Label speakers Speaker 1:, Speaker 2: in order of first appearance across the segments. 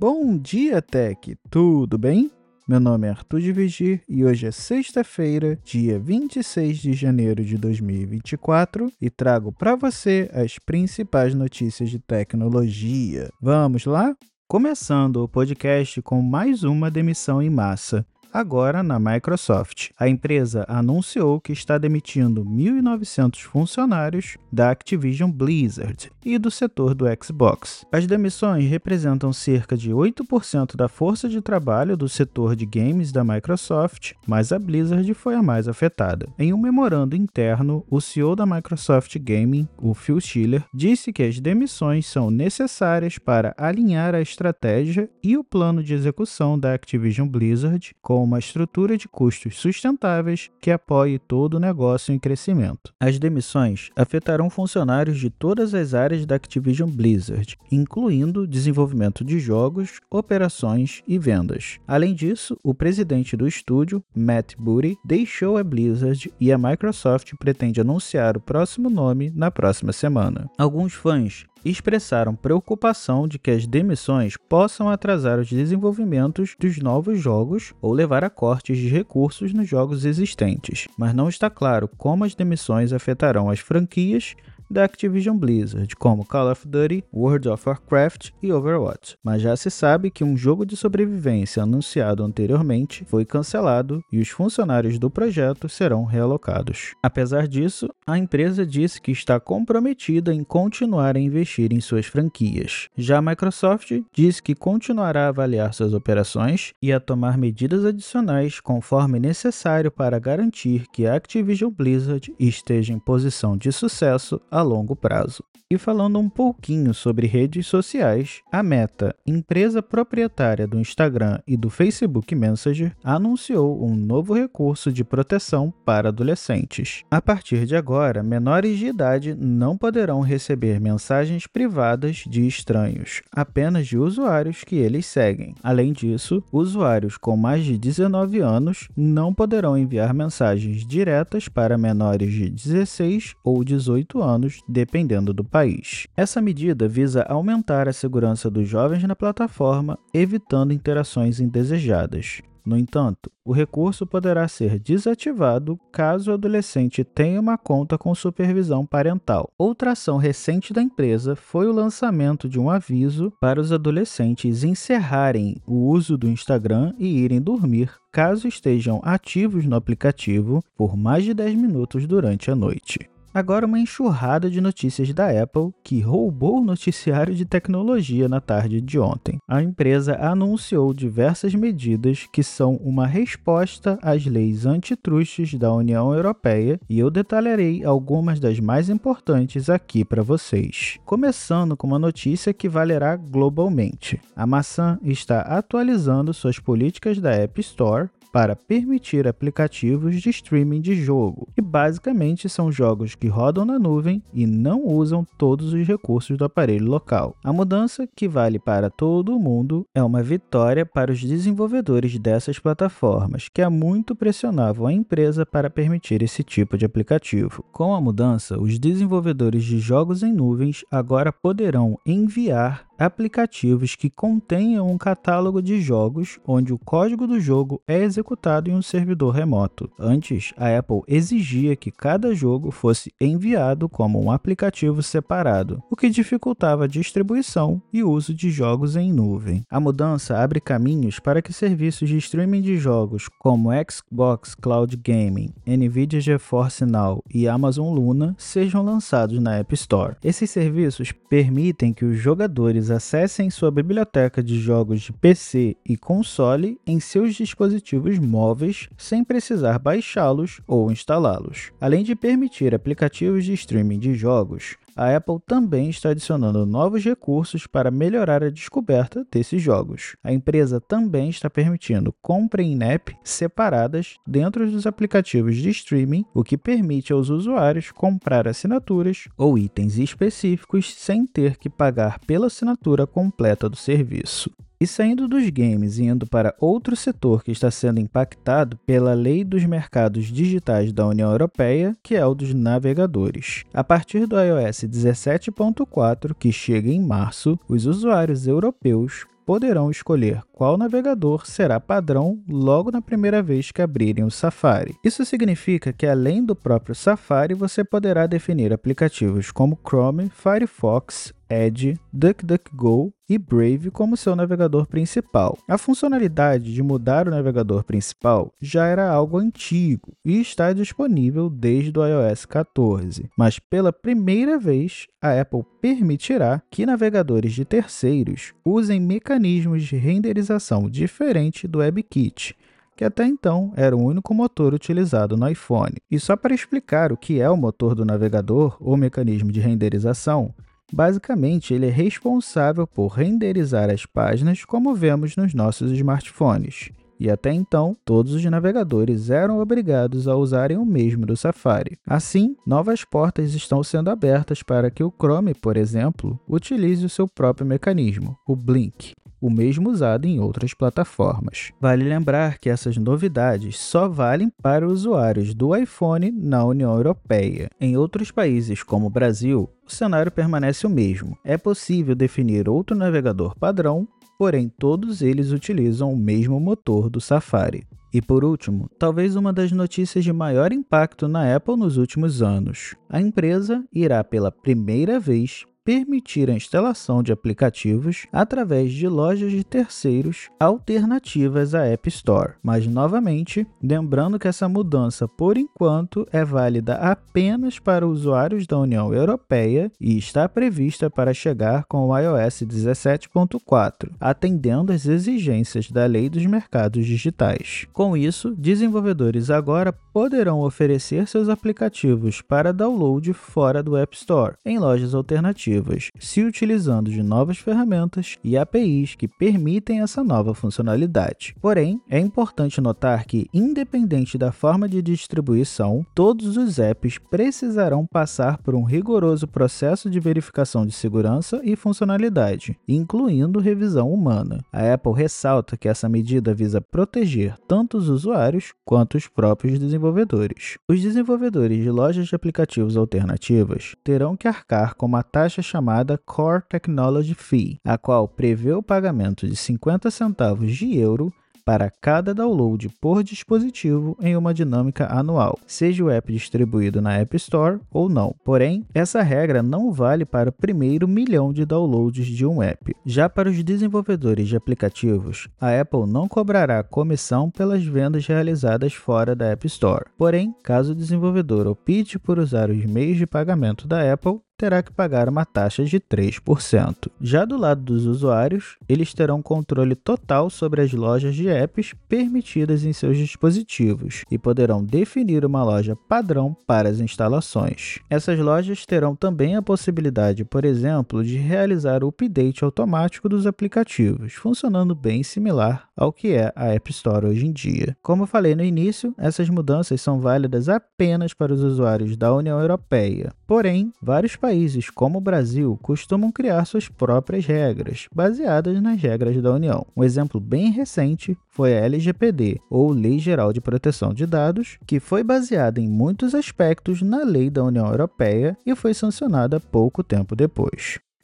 Speaker 1: Bom dia, Tech! Tudo bem? Meu nome é Arthur de Vigir e hoje é sexta-feira, dia 26 de janeiro de 2024 e trago para você as principais notícias de tecnologia. Vamos lá? Começando o podcast com mais uma demissão em massa agora na Microsoft. A empresa anunciou que está demitindo 1.900 funcionários da Activision Blizzard e do setor do Xbox. As demissões representam cerca de 8% da força de trabalho do setor de games da Microsoft, mas a Blizzard foi a mais afetada. Em um memorando interno, o CEO da Microsoft Gaming, o Phil Schiller, disse que as demissões são necessárias para alinhar a estratégia e o plano de execução da Activision Blizzard com com uma estrutura de custos sustentáveis que apoie todo o negócio em crescimento. As demissões afetarão funcionários de todas as áreas da Activision Blizzard, incluindo desenvolvimento de jogos, operações e vendas. Além disso, o presidente do estúdio, Matt Booty, deixou a Blizzard e a Microsoft pretende anunciar o próximo nome na próxima semana. Alguns fãs expressaram preocupação de que as demissões possam atrasar os desenvolvimentos dos novos jogos ou levar a cortes de recursos nos jogos existentes, mas não está claro como as demissões afetarão as franquias da Activision Blizzard, como Call of Duty, World of Warcraft e Overwatch. Mas já se sabe que um jogo de sobrevivência anunciado anteriormente foi cancelado e os funcionários do projeto serão realocados. Apesar disso, a empresa disse que está comprometida em continuar a investir em suas franquias. Já a Microsoft disse que continuará a avaliar suas operações e a tomar medidas adicionais conforme necessário para garantir que a Activision Blizzard esteja em posição de sucesso a longo prazo. E falando um pouquinho sobre redes sociais, a Meta, empresa proprietária do Instagram e do Facebook Messenger, anunciou um novo recurso de proteção para adolescentes. A partir de agora, menores de idade não poderão receber mensagens privadas de estranhos, apenas de usuários que eles seguem. Além disso, usuários com mais de 19 anos não poderão enviar mensagens diretas para menores de 16 ou 18 anos, dependendo do país país. Essa medida visa aumentar a segurança dos jovens na plataforma, evitando interações indesejadas. No entanto, o recurso poderá ser desativado caso o adolescente tenha uma conta com supervisão parental. Outra ação recente da empresa foi o lançamento de um aviso para os adolescentes encerrarem o uso do Instagram e irem dormir caso estejam ativos no aplicativo por mais de 10 minutos durante a noite. Agora, uma enxurrada de notícias da Apple que roubou o noticiário de tecnologia na tarde de ontem. A empresa anunciou diversas medidas que são uma resposta às leis antitrustes da União Europeia e eu detalharei algumas das mais importantes aqui para vocês. Começando com uma notícia que valerá globalmente. A maçã está atualizando suas políticas da App Store para permitir aplicativos de streaming de jogo, que basicamente são jogos que rodam na nuvem e não usam todos os recursos do aparelho local. A mudança, que vale para todo o mundo, é uma vitória para os desenvolvedores dessas plataformas, que há muito pressionavam a empresa para permitir esse tipo de aplicativo. Com a mudança, os desenvolvedores de jogos em nuvens agora poderão enviar aplicativos que contenham um catálogo de jogos onde o código do jogo é executado em um servidor remoto. Antes, a Apple exigia que cada jogo fosse enviado como um aplicativo separado, o que dificultava a distribuição e uso de jogos em nuvem. A mudança abre caminhos para que serviços de streaming de jogos como Xbox Cloud Gaming, Nvidia GeForce Now e Amazon Luna sejam lançados na App Store. Esses serviços permitem que os jogadores acessem sua biblioteca de jogos de PC e console em seus dispositivos móveis sem precisar baixá-los ou instalá-los. Além de permitir aplicativos de streaming de jogos, a Apple também está adicionando novos recursos para melhorar a descoberta desses jogos. A empresa também está permitindo compra em app separadas dentro dos aplicativos de streaming, o que permite aos usuários comprar assinaturas ou itens específicos sem ter que pagar pela assinatura completa do serviço. E saindo dos games e indo para outro setor que está sendo impactado pela Lei dos Mercados Digitais da União Europeia, que é o dos navegadores. A partir do iOS 17.4, que chega em março, os usuários europeus poderão escolher qual navegador será padrão logo na primeira vez que abrirem o Safari. Isso significa que, além do próprio Safari, você poderá definir aplicativos como Chrome, Firefox, Edge, DuckDuckGo e Brave como seu navegador principal. A funcionalidade de mudar o navegador principal já era algo antigo e está disponível desde o iOS 14, mas pela primeira vez a Apple permitirá que navegadores de terceiros usem mecanismos de renderização diferente do WebKit, que até então era o único motor utilizado no iPhone. E só para explicar o que é o motor do navegador ou mecanismo de renderização, Basicamente, ele é responsável por renderizar as páginas como vemos nos nossos smartphones. E até então, todos os navegadores eram obrigados a usarem o mesmo do Safari. Assim, novas portas estão sendo abertas para que o Chrome, por exemplo, utilize o seu próprio mecanismo, o Blink, o mesmo usado em outras plataformas. Vale lembrar que essas novidades só valem para usuários do iPhone na União Europeia. Em outros países, como o Brasil, o cenário permanece o mesmo. É possível definir outro navegador padrão, porém todos eles utilizam o mesmo motor do Safari. E por último, talvez uma das notícias de maior impacto na Apple nos últimos anos. A empresa irá pela primeira vez permitir a instalação de aplicativos através de lojas de terceiros alternativas à App Store. Mas, novamente, lembrando que essa mudança, por enquanto, é válida apenas para usuários da União Europeia e está prevista para chegar com o iOS 17.4, atendendo às exigências da Lei dos Mercados Digitais. Com isso, desenvolvedores agora poderão oferecer seus aplicativos para download fora do App Store, em lojas alternativas se utilizando de novas ferramentas e APIs que permitem essa nova funcionalidade. Porém, é importante notar que, independente da forma de distribuição, todos os apps precisarão passar por um rigoroso processo de verificação de segurança e funcionalidade, incluindo revisão humana. A Apple ressalta que essa medida visa proteger tanto os usuários quanto os próprios desenvolvedores. Os desenvolvedores de lojas de aplicativos alternativas terão que arcar com uma taxa chamada Core Technology Fee, a qual prevê o pagamento de 50 centavos de euro para cada download por dispositivo em uma dinâmica anual, seja o app distribuído na App Store ou não. Porém, essa regra não vale para o primeiro milhão de downloads de um app. Já para os desenvolvedores de aplicativos, a Apple não cobrará comissão pelas vendas realizadas fora da App Store. Porém, caso o desenvolvedor opte por usar os meios de pagamento da Apple, terá que pagar uma taxa de 3%. Já do lado dos usuários, eles terão controle total sobre as lojas de apps permitidas em seus dispositivos e poderão definir uma loja padrão para as instalações. Essas lojas terão também a possibilidade, por exemplo, de realizar o update automático dos aplicativos, funcionando bem similar ao que é a App Store hoje em dia. Como falei no início, essas mudanças são válidas apenas para os usuários da União Europeia. Porém, vários países, como o Brasil, costumam criar suas próprias regras, baseadas nas regras da União. Um exemplo bem recente foi a LGPD, ou Lei Geral de Proteção de Dados, que foi baseada em muitos aspectos na lei da União Europeia e foi sancionada pouco tempo depois.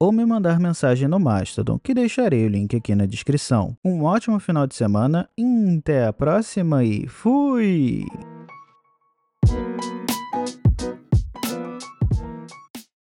Speaker 1: ou me mandar mensagem no Mastodon, que deixarei o link aqui na descrição. Um ótimo final de semana, até a próxima e fui!